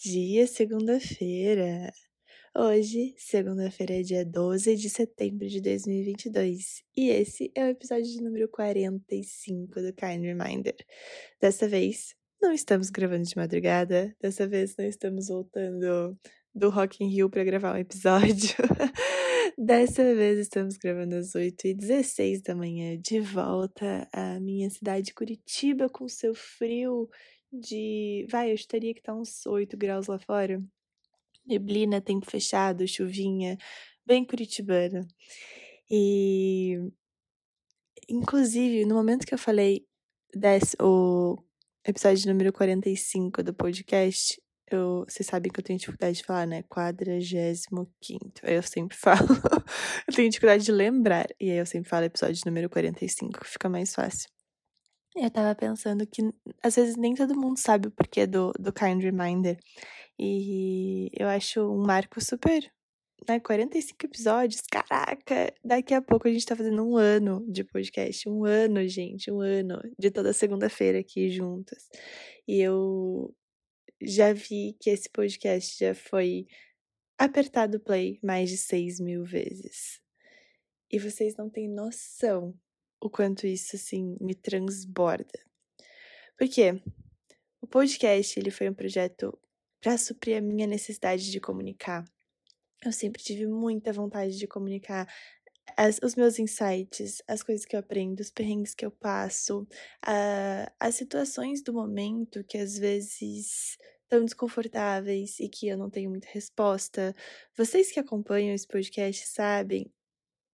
dia, segunda-feira! Hoje, segunda-feira, é dia 12 de setembro de 2022 e esse é o episódio de número 45 do Kind Reminder. Dessa vez, não estamos gravando de madrugada, dessa vez não estamos voltando do Rock in Rio para gravar um episódio. Dessa vez estamos gravando às 8h16 da manhã, de volta à minha cidade Curitiba com seu frio de. Vai, eu estaria que tá uns 8 graus lá fora. Neblina, tempo fechado, chuvinha, bem curitibana. E. Inclusive, no momento que eu falei desse, o episódio número 45 do podcast, eu, vocês sabem que eu tenho dificuldade de falar, né? Quadragésimo quinto. Aí eu sempre falo. eu tenho dificuldade de lembrar. E aí eu sempre falo episódio número 45, que fica mais fácil. Eu tava pensando que às vezes nem todo mundo sabe o porquê do, do Kind Reminder. E eu acho um marco super. Né, 45 episódios, caraca! Daqui a pouco a gente tá fazendo um ano de podcast. Um ano, gente, um ano de toda segunda-feira aqui juntas. E eu já vi que esse podcast já foi apertado play mais de 6 mil vezes. E vocês não têm noção o quanto isso, assim, me transborda. Por quê? O podcast, ele foi um projeto para suprir a minha necessidade de comunicar. Eu sempre tive muita vontade de comunicar as, os meus insights, as coisas que eu aprendo, os perrengues que eu passo, uh, as situações do momento que às vezes estão desconfortáveis e que eu não tenho muita resposta. Vocês que acompanham esse podcast sabem,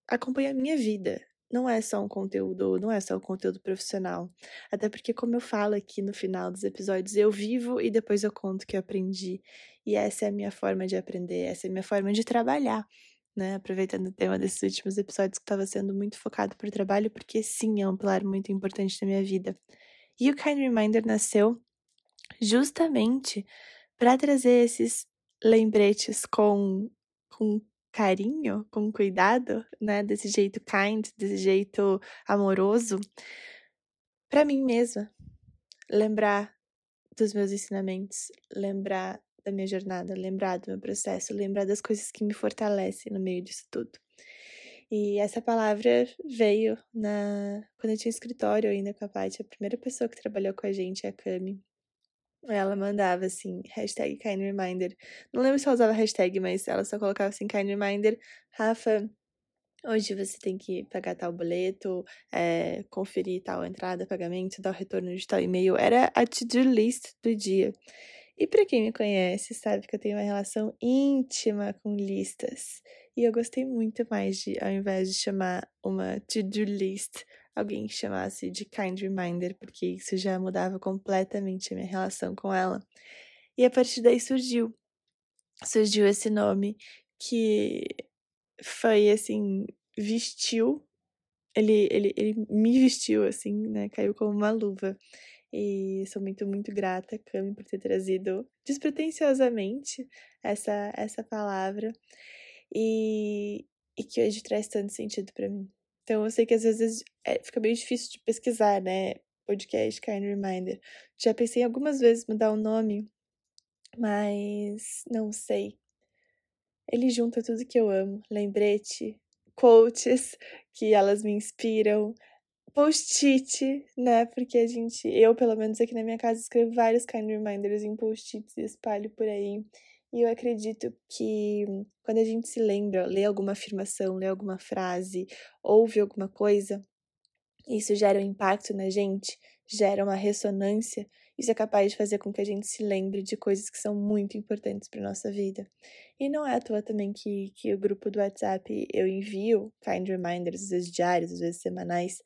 acompanha a minha vida não é só um conteúdo, não é só um conteúdo profissional. Até porque, como eu falo aqui no final dos episódios, eu vivo e depois eu conto que eu aprendi. E essa é a minha forma de aprender, essa é a minha forma de trabalhar. Né, aproveitando o tema desses últimos episódios que estava sendo muito focado para o trabalho, porque sim, é um pilar muito importante da minha vida. E o Kind Reminder nasceu justamente para trazer esses lembretes com, com carinho, com cuidado, né, desse jeito kind, desse jeito amoroso, para mim mesma. Lembrar dos meus ensinamentos, lembrar da minha jornada, lembrar do meu processo, lembrar das coisas que me fortalecem no meio disso tudo. E essa palavra veio na quando eu tinha escritório ainda com a Paty, a primeira pessoa que trabalhou com a gente é a Cami. Ela mandava assim, hashtag kind reminder. Não lembro se ela usava hashtag, mas ela só colocava assim, kind reminder. Rafa, hoje você tem que pagar tal boleto, é, conferir tal entrada, pagamento, dar o retorno de tal e-mail. Era a to-do list do dia. E para quem me conhece, sabe que eu tenho uma relação íntima com listas. E eu gostei muito mais de, ao invés de chamar uma to-do list, alguém chamasse de kind reminder, porque isso já mudava completamente a minha relação com ela. E a partir daí surgiu, surgiu esse nome que foi assim, vestiu, ele, ele, ele me vestiu assim, né, caiu como uma luva. E sou muito, muito grata, Cami, por ter trazido despretensiosamente essa, essa palavra. E, e que hoje traz tanto sentido para mim. Então eu sei que às vezes é, fica meio difícil de pesquisar, né? Podcast Kind Reminder. Já pensei algumas vezes mudar o nome, mas não sei. Ele junta tudo que eu amo: lembrete, quotes que elas me inspiram, post-it, né? Porque a gente, eu pelo menos aqui na minha casa, escrevo vários kind reminders em post-its e espalho por aí. E eu acredito que quando a gente se lembra, lê alguma afirmação, lê alguma frase, ouve alguma coisa, isso gera um impacto na gente, gera uma ressonância, isso é capaz de fazer com que a gente se lembre de coisas que são muito importantes para nossa vida. E não é à toa também que, que o grupo do WhatsApp eu envio kind reminders, às vezes diários, às vezes semanais,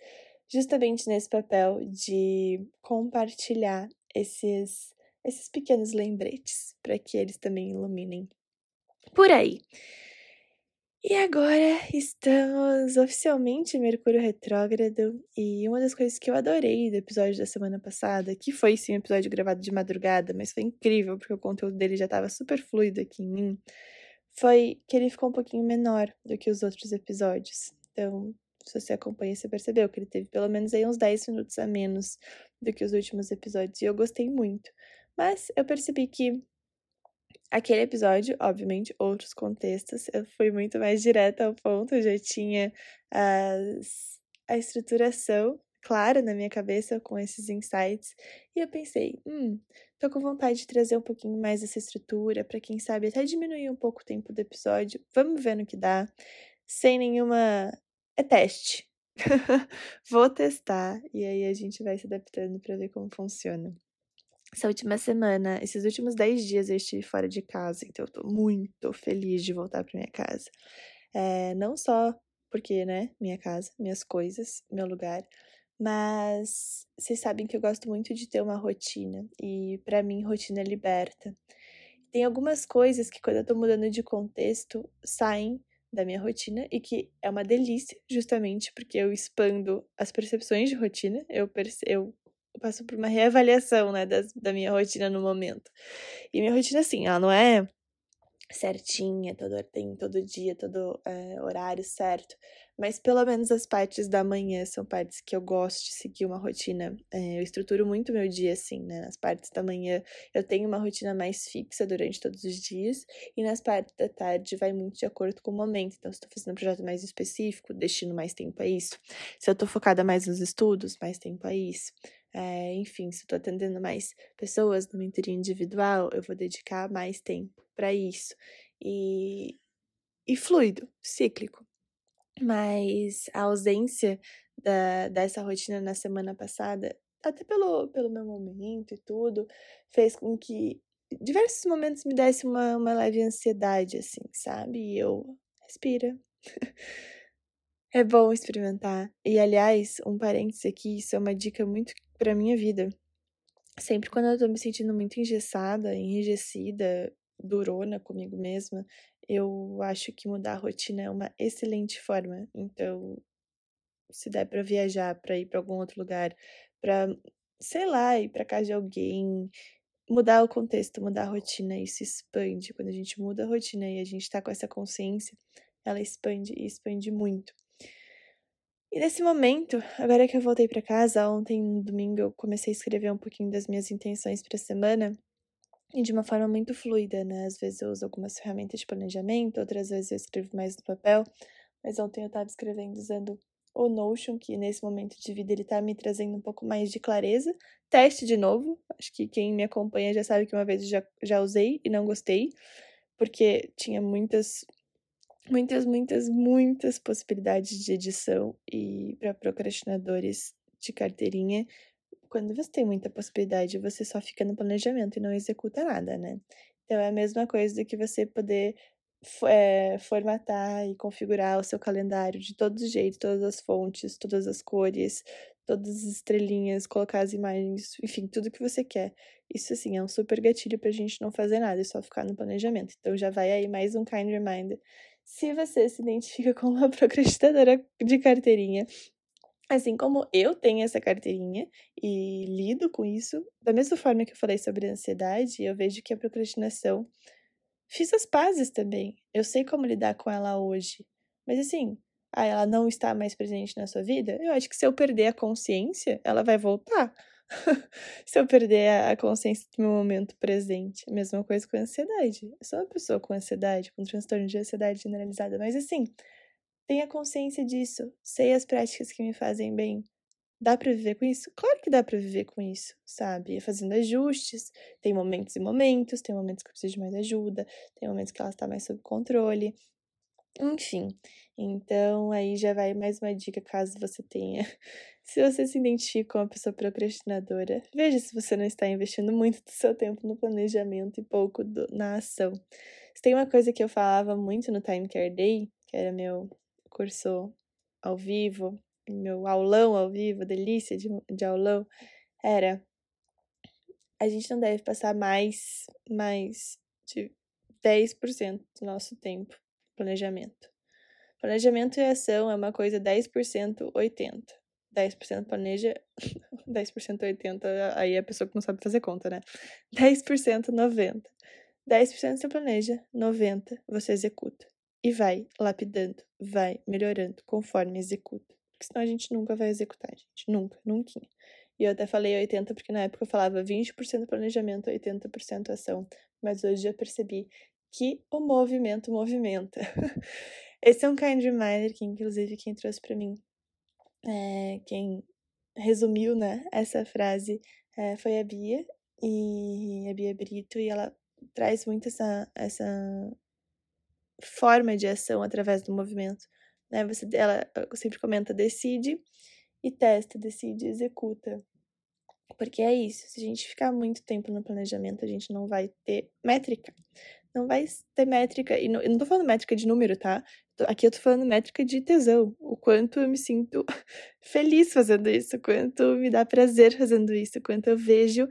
justamente nesse papel de compartilhar esses, esses pequenos lembretes para que eles também iluminem por aí. E agora estamos oficialmente em Mercúrio Retrógrado e uma das coisas que eu adorei do episódio da semana passada, que foi sim um episódio gravado de madrugada, mas foi incrível porque o conteúdo dele já estava super fluido aqui em mim, foi que ele ficou um pouquinho menor do que os outros episódios. Então, se você acompanha, você percebeu que ele teve pelo menos aí uns 10 minutos a menos do que os últimos episódios, e eu gostei muito. Mas eu percebi que aquele episódio, obviamente, outros contextos, eu fui muito mais direta ao ponto, eu já tinha as, a estruturação clara na minha cabeça com esses insights, e eu pensei, hum, tô com vontade de trazer um pouquinho mais essa estrutura, para quem sabe até diminuir um pouco o tempo do episódio, vamos ver no que dá, sem nenhuma. É teste. Vou testar e aí a gente vai se adaptando para ver como funciona. Essa última semana, esses últimos 10 dias eu estive fora de casa, então eu tô muito feliz de voltar para minha casa. É, não só porque, né, minha casa, minhas coisas, meu lugar, mas vocês sabem que eu gosto muito de ter uma rotina e para mim rotina liberta. Tem algumas coisas que quando eu tô mudando de contexto saem da minha rotina e que é uma delícia, justamente porque eu expando as percepções de rotina, eu, perce eu passo por uma reavaliação, né, das, da minha rotina no momento. E minha rotina, assim, ela não é certinha, todo, tem todo dia, todo é, horário certo, mas pelo menos as partes da manhã são partes que eu gosto de seguir uma rotina. É, eu estruturo muito meu dia assim, né? Nas partes da manhã eu tenho uma rotina mais fixa durante todos os dias, e nas partes da tarde vai muito de acordo com o momento. Então, se eu fazendo um projeto mais específico, destino mais tempo a isso. Se eu tô focada mais nos estudos, mais tempo a isso. É, enfim, se eu tô atendendo mais pessoas no mentoria individual, eu vou dedicar mais tempo para isso. E, e fluido, cíclico. Mas a ausência da, dessa rotina na semana passada, até pelo, pelo meu momento e tudo, fez com que diversos momentos me desse uma, uma leve ansiedade, assim, sabe? E eu, respira. é bom experimentar. E, aliás, um parênteses aqui, isso é uma dica muito pra minha vida. Sempre quando eu tô me sentindo muito engessada, enrijecida, durona comigo mesma, eu acho que mudar a rotina é uma excelente forma. Então, se der para viajar, para ir para algum outro lugar, para sei lá, ir para casa de alguém, mudar o contexto, mudar a rotina, isso expande. Quando a gente muda a rotina e a gente tá com essa consciência, ela expande e expande muito. E nesse momento, agora que eu voltei para casa, ontem, no domingo, eu comecei a escrever um pouquinho das minhas intenções para a semana e de uma forma muito fluida, né? Às vezes eu uso algumas ferramentas de planejamento, outras vezes eu escrevo mais no papel, mas ontem eu estava escrevendo usando o Notion, que nesse momento de vida ele tá me trazendo um pouco mais de clareza. Teste de novo, acho que quem me acompanha já sabe que uma vez eu já, já usei e não gostei, porque tinha muitas muitas, muitas, muitas possibilidades de edição e para procrastinadores de carteirinha, quando você tem muita possibilidade, você só fica no planejamento e não executa nada, né? Então é a mesma coisa do que você poder é, formatar e configurar o seu calendário de todos os jeitos, todas as fontes, todas as cores, todas as estrelinhas, colocar as imagens, enfim, tudo que você quer. Isso, assim, é um super gatilho pra gente não fazer nada, é só ficar no planejamento. Então já vai aí mais um kind reminder se você se identifica como uma procrastinadora de carteirinha, assim como eu tenho essa carteirinha e lido com isso, da mesma forma que eu falei sobre a ansiedade, eu vejo que a procrastinação fiz as pazes também. Eu sei como lidar com ela hoje. Mas assim, ah, ela não está mais presente na sua vida? Eu acho que se eu perder a consciência, ela vai voltar. se eu perder a consciência do meu momento presente. Mesma coisa com a ansiedade. Eu sou uma pessoa com ansiedade, com transtorno de ansiedade generalizada, mas assim, tenha consciência disso. Sei as práticas que me fazem bem. Dá para viver com isso? Claro que dá para viver com isso, sabe? Fazendo ajustes. Tem momentos e momentos, tem momentos que eu preciso de mais ajuda, tem momentos que ela está mais sob controle. Enfim, então aí já vai mais uma dica caso você tenha. Se você se identifica com uma pessoa procrastinadora, veja se você não está investindo muito do seu tempo no planejamento e pouco do, na ação. Se tem uma coisa que eu falava muito no Time Care Day, que era meu curso ao vivo, meu aulão ao vivo, delícia de, de aulão, era a gente não deve passar mais, mais de 10% do nosso tempo planejamento. Planejamento e ação é uma coisa 10% 80%. 10% planeja, 10% 80%, aí é a pessoa que não sabe fazer conta, né? 10% 90%. 10% você planeja, 90% você executa. E vai lapidando, vai melhorando conforme executa. Porque senão a gente nunca vai executar, gente. Nunca, nunca. E eu até falei 80 porque na época eu falava 20% planejamento, 80% ação. Mas hoje eu percebi que o movimento movimenta. Esse é um kind reminder que, inclusive, quem trouxe para mim, é, quem resumiu, né, essa frase é, foi a Bia, e a Bia Brito, e ela traz muito essa, essa forma de ação através do movimento. Né? Você, ela sempre comenta, decide e testa, decide executa. Porque é isso, se a gente ficar muito tempo no planejamento, a gente não vai ter métrica. Não vai ter métrica, e não, eu não tô falando métrica de número, tá? Aqui eu tô falando métrica de tesão, o quanto eu me sinto feliz fazendo isso, o quanto me dá prazer fazendo isso, o quanto eu vejo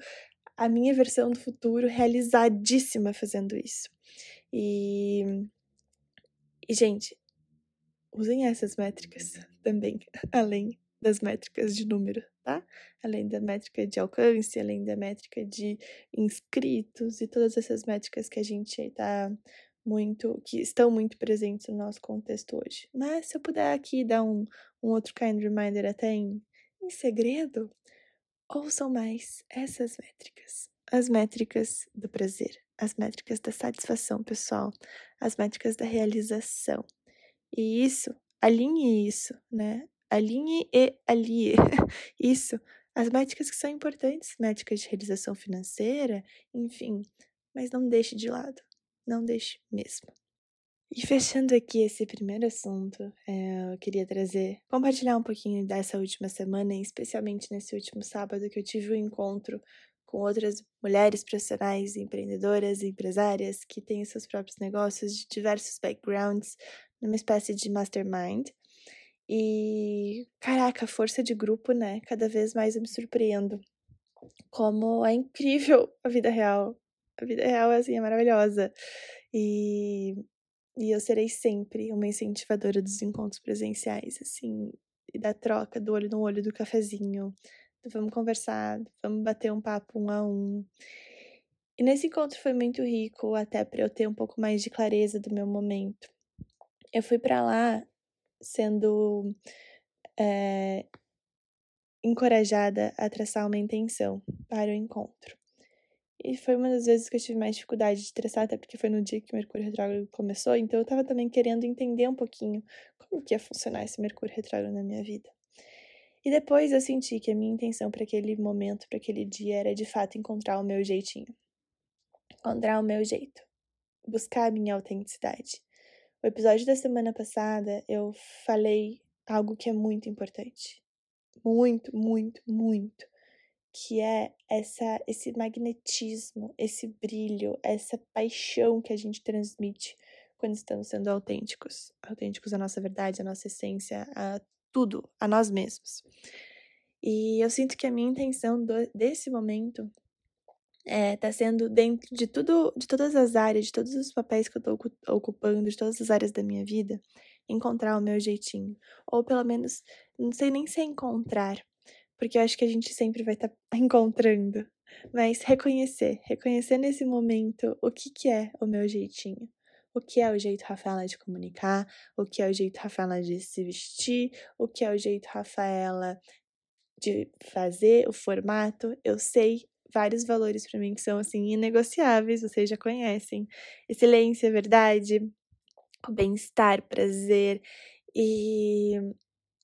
a minha versão do futuro realizadíssima fazendo isso. E, e gente, usem essas métricas também, além das métricas de número, tá? Além da métrica de alcance, além da métrica de inscritos e todas essas métricas que a gente tá muito, que estão muito presentes no nosso contexto hoje. Mas se eu puder aqui dar um, um outro kind reminder até em, em segredo, ouçam mais essas métricas. As métricas do prazer, as métricas da satisfação pessoal, as métricas da realização. E isso, alinhe isso, né? Alinhe e alie isso. As métricas que são importantes, métricas de realização financeira, enfim, mas não deixe de lado. Não deixe mesmo. E fechando aqui esse primeiro assunto, é, eu queria trazer, compartilhar um pouquinho dessa última semana, especialmente nesse último sábado que eu tive um encontro com outras mulheres profissionais, empreendedoras empresárias que têm seus próprios negócios de diversos backgrounds, numa espécie de mastermind. E, caraca, força de grupo, né? Cada vez mais eu me surpreendo. Como é incrível a vida real. A vida real, assim, é maravilhosa. E, e eu serei sempre uma incentivadora dos encontros presenciais, assim, e da troca do olho no olho do cafezinho. Vamos conversar, vamos bater um papo um a um. E nesse encontro foi muito rico, até para eu ter um pouco mais de clareza do meu momento. Eu fui para lá sendo é, encorajada a traçar uma intenção para o encontro. E foi uma das vezes que eu tive mais dificuldade de traçar, até porque foi no dia que o Mercúrio Retrógrado começou, então eu estava também querendo entender um pouquinho como que ia funcionar esse Mercúrio Retrógrado na minha vida. E depois eu senti que a minha intenção para aquele momento, para aquele dia, era de fato encontrar o meu jeitinho. Encontrar o meu jeito. Buscar a minha autenticidade. O episódio da semana passada eu falei algo que é muito importante. Muito, muito, muito. Que é essa, esse magnetismo, esse brilho, essa paixão que a gente transmite quando estamos sendo autênticos. Autênticos à nossa verdade, à nossa essência, a tudo, a nós mesmos. E eu sinto que a minha intenção do, desse momento é, tá sendo dentro de tudo, de todas as áreas, de todos os papéis que eu tô ocupando, de todas as áreas da minha vida, encontrar o meu jeitinho. Ou pelo menos, não sei nem se é encontrar, porque eu acho que a gente sempre vai estar tá encontrando. Mas reconhecer, reconhecer nesse momento o que, que é o meu jeitinho. O que é o jeito Rafaela de comunicar, o que é o jeito Rafaela de se vestir, o que é o jeito Rafaela de fazer, o formato. Eu sei vários valores para mim que são assim inegociáveis, vocês já conhecem. Excelência, verdade, bem-estar, prazer e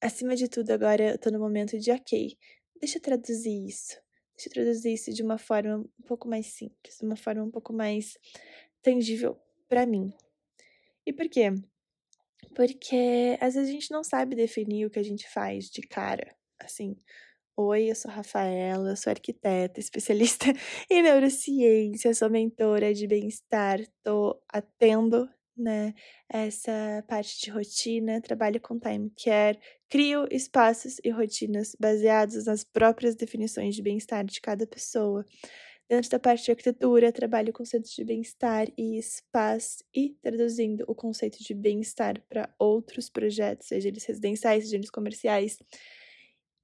acima de tudo agora eu tô no momento de OK. Deixa eu traduzir isso. Deixa eu traduzir isso de uma forma um pouco mais simples, de uma forma um pouco mais tangível para mim. E por quê? Porque às vezes a gente não sabe definir o que a gente faz de cara, assim. Oi, eu sou Rafaela, eu sou arquiteta, especialista em neurociência, sou mentora de bem-estar, estou atendo né, essa parte de rotina, trabalho com time care, crio espaços e rotinas baseados nas próprias definições de bem-estar de cada pessoa. Dentro da parte de arquitetura, trabalho conceitos de bem-estar e espaço e traduzindo o conceito de bem-estar para outros projetos, seja eles residenciais, seja eles comerciais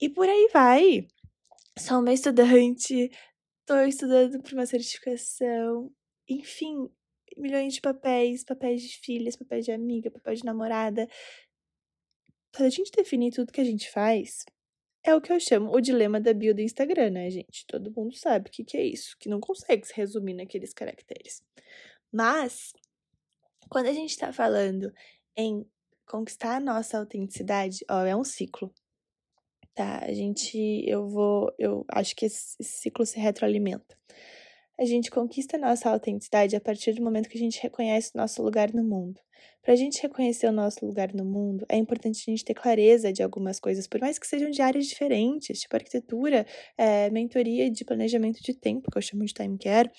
e por aí vai. Sou uma estudante, estou estudando para uma certificação, enfim, milhões de papéis, papéis de filhas, papéis de amiga, papel de namorada. Para a gente definir tudo que a gente faz, é o que eu chamo o dilema da bio do Instagram, né, gente? Todo mundo sabe o que, que é isso, que não consegue se resumir naqueles caracteres. Mas, quando a gente tá falando em conquistar a nossa autenticidade, ó, é um ciclo. Tá? A gente, eu vou, eu acho que esse ciclo se retroalimenta. A gente conquista nossa autenticidade a partir do momento que a gente reconhece o nosso lugar no mundo. Para a gente reconhecer o nosso lugar no mundo, é importante a gente ter clareza de algumas coisas, por mais que sejam de áreas diferentes, tipo arquitetura, é, mentoria de planejamento de tempo, que eu chamo de time care,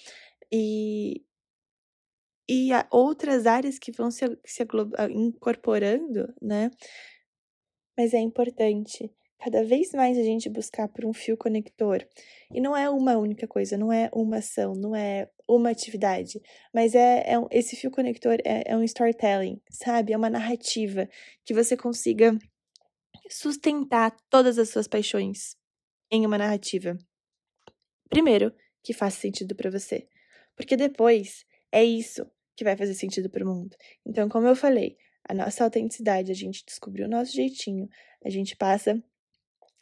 e, e outras áreas que vão se, se incorporando, né? Mas é importante cada vez mais a gente buscar por um fio conector. E não é uma única coisa, não é uma ação, não é uma atividade, mas é, é esse fio conector é, é um storytelling, sabe? É uma narrativa que você consiga sustentar todas as suas paixões em uma narrativa. Primeiro, que faça sentido para você, porque depois é isso que vai fazer sentido para o mundo. Então, como eu falei, a nossa autenticidade, a gente descobriu o nosso jeitinho, a gente passa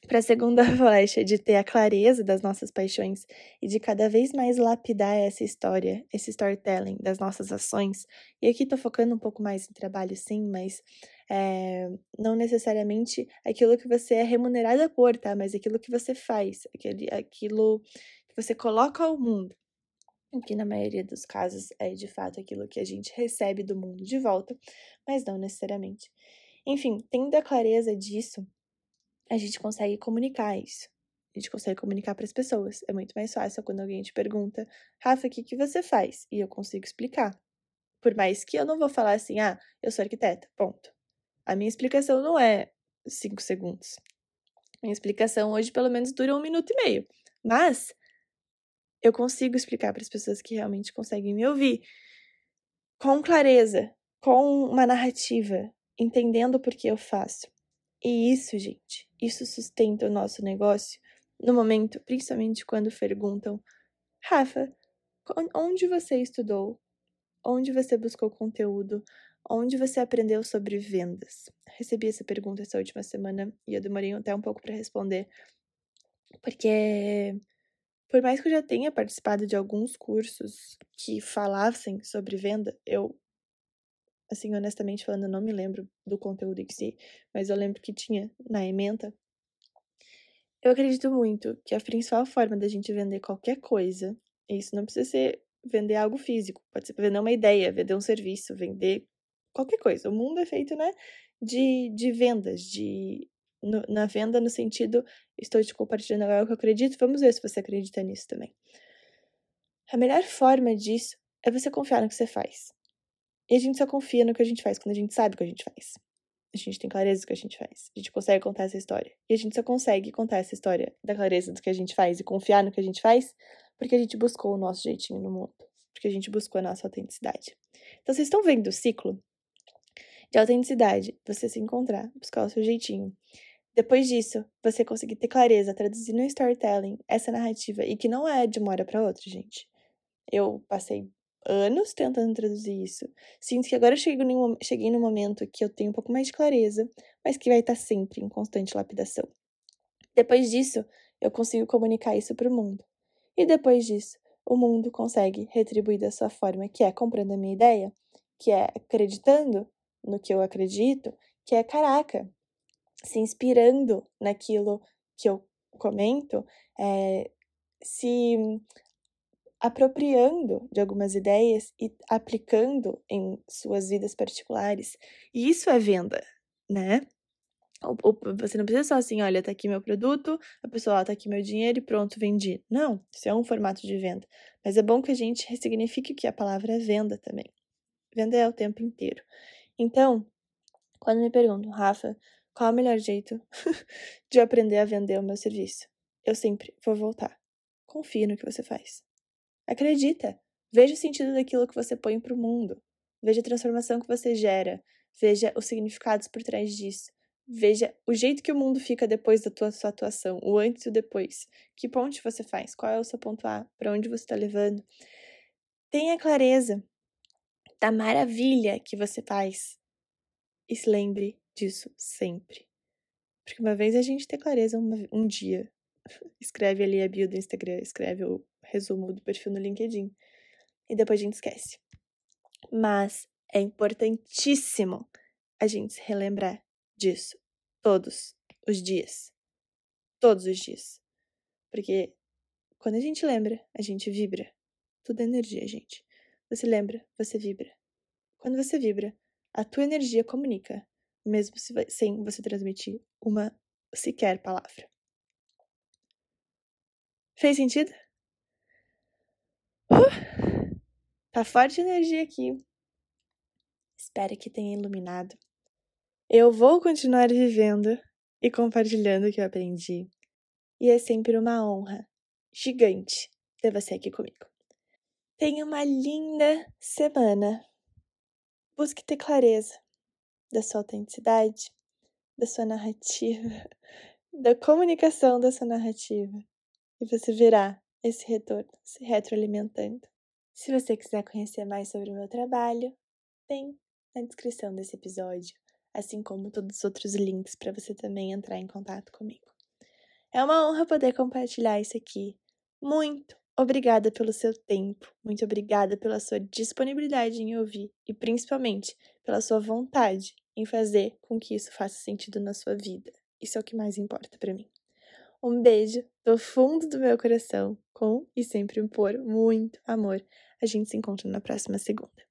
para a segunda flecha de ter a clareza das nossas paixões e de cada vez mais lapidar essa história, esse storytelling das nossas ações. E aqui estou focando um pouco mais em trabalho, sim, mas é, não necessariamente aquilo que você é remunerada por, tá? Mas aquilo que você faz, aquele, aquilo que você coloca ao mundo. Que na maioria dos casos é de fato aquilo que a gente recebe do mundo de volta, mas não necessariamente. Enfim, tendo a clareza disso, a gente consegue comunicar isso. A gente consegue comunicar para as pessoas. É muito mais fácil quando alguém te pergunta, Rafa, o que, que você faz? E eu consigo explicar. Por mais que eu não vou falar assim, ah, eu sou arquiteta, ponto. A minha explicação não é cinco segundos. Minha explicação hoje pelo menos dura um minuto e meio. Mas eu consigo explicar para as pessoas que realmente conseguem me ouvir com clareza, com uma narrativa, entendendo por que eu faço. E isso, gente, isso sustenta o nosso negócio no momento, principalmente quando perguntam: Rafa, onde você estudou? Onde você buscou conteúdo? Onde você aprendeu sobre vendas? Recebi essa pergunta essa última semana e eu demorei até um pouco para responder, porque por mais que eu já tenha participado de alguns cursos que falassem sobre venda, eu assim, honestamente falando, eu não me lembro do conteúdo em si, mas eu lembro que tinha na ementa. Eu acredito muito que a principal forma da gente vender qualquer coisa, e isso não precisa ser vender algo físico, pode ser vender uma ideia, vender um serviço, vender qualquer coisa. O mundo é feito, né, de, de vendas, de no, na venda no sentido, estou te compartilhando algo que eu acredito, vamos ver se você acredita nisso também. A melhor forma disso é você confiar no que você faz. E a gente só confia no que a gente faz quando a gente sabe o que a gente faz. A gente tem clareza do que a gente faz. A gente consegue contar essa história. E a gente só consegue contar essa história da clareza do que a gente faz e confiar no que a gente faz porque a gente buscou o nosso jeitinho no mundo. Porque a gente buscou a nossa autenticidade. Então, vocês estão vendo o ciclo de autenticidade, você se encontrar, buscar o seu jeitinho. Depois disso, você conseguir ter clareza, traduzir no storytelling essa narrativa e que não é de uma hora para outra, gente. Eu passei anos tentando traduzir isso. Sinto que agora eu cheguei no momento que eu tenho um pouco mais de clareza, mas que vai estar sempre em constante lapidação. Depois disso, eu consigo comunicar isso para o mundo. E depois disso, o mundo consegue retribuir da sua forma, que é comprando a minha ideia, que é acreditando no que eu acredito, que é caraca, se inspirando naquilo que eu comento, é, se apropriando de algumas ideias e aplicando em suas vidas particulares. E isso é venda, né? Você não precisa só assim, olha, tá aqui meu produto, a pessoa, ó, tá aqui meu dinheiro e pronto, vendi. Não, isso é um formato de venda. Mas é bom que a gente ressignifique que a palavra é venda também. Venda é o tempo inteiro. Então, quando me perguntam, Rafa, qual é o melhor jeito de aprender a vender o meu serviço? Eu sempre vou voltar. Confie no que você faz. Acredita. Veja o sentido daquilo que você põe para o mundo. Veja a transformação que você gera. Veja os significados por trás disso. Veja o jeito que o mundo fica depois da tua sua atuação, o antes e o depois. Que ponte você faz? Qual é o seu ponto A? Para onde você está levando? Tenha clareza da maravilha que você faz. E se lembre disso sempre. Porque uma vez a gente tem clareza um dia. Escreve ali a bio do Instagram, escreve o resumo do perfil no LinkedIn. E depois a gente esquece. Mas é importantíssimo a gente se relembrar disso todos os dias. Todos os dias. Porque quando a gente lembra, a gente vibra. Tudo é energia, gente. Você lembra, você vibra. Quando você vibra, a tua energia comunica, mesmo sem você transmitir uma sequer palavra. Fez sentido? Uh, tá forte energia aqui. Espero que tenha iluminado. Eu vou continuar vivendo e compartilhando o que eu aprendi. E é sempre uma honra gigante ter você aqui comigo. Tenha uma linda semana. Busque ter clareza da sua autenticidade, da sua narrativa, da comunicação da sua narrativa. E você verá esse retorno se retroalimentando. Se você quiser conhecer mais sobre o meu trabalho, tem na descrição desse episódio, assim como todos os outros links para você também entrar em contato comigo. É uma honra poder compartilhar isso aqui. Muito obrigada pelo seu tempo, muito obrigada pela sua disponibilidade em ouvir e principalmente pela sua vontade em fazer com que isso faça sentido na sua vida. Isso é o que mais importa para mim. Um beijo do fundo do meu coração, com e sempre por muito amor. A gente se encontra na próxima segunda.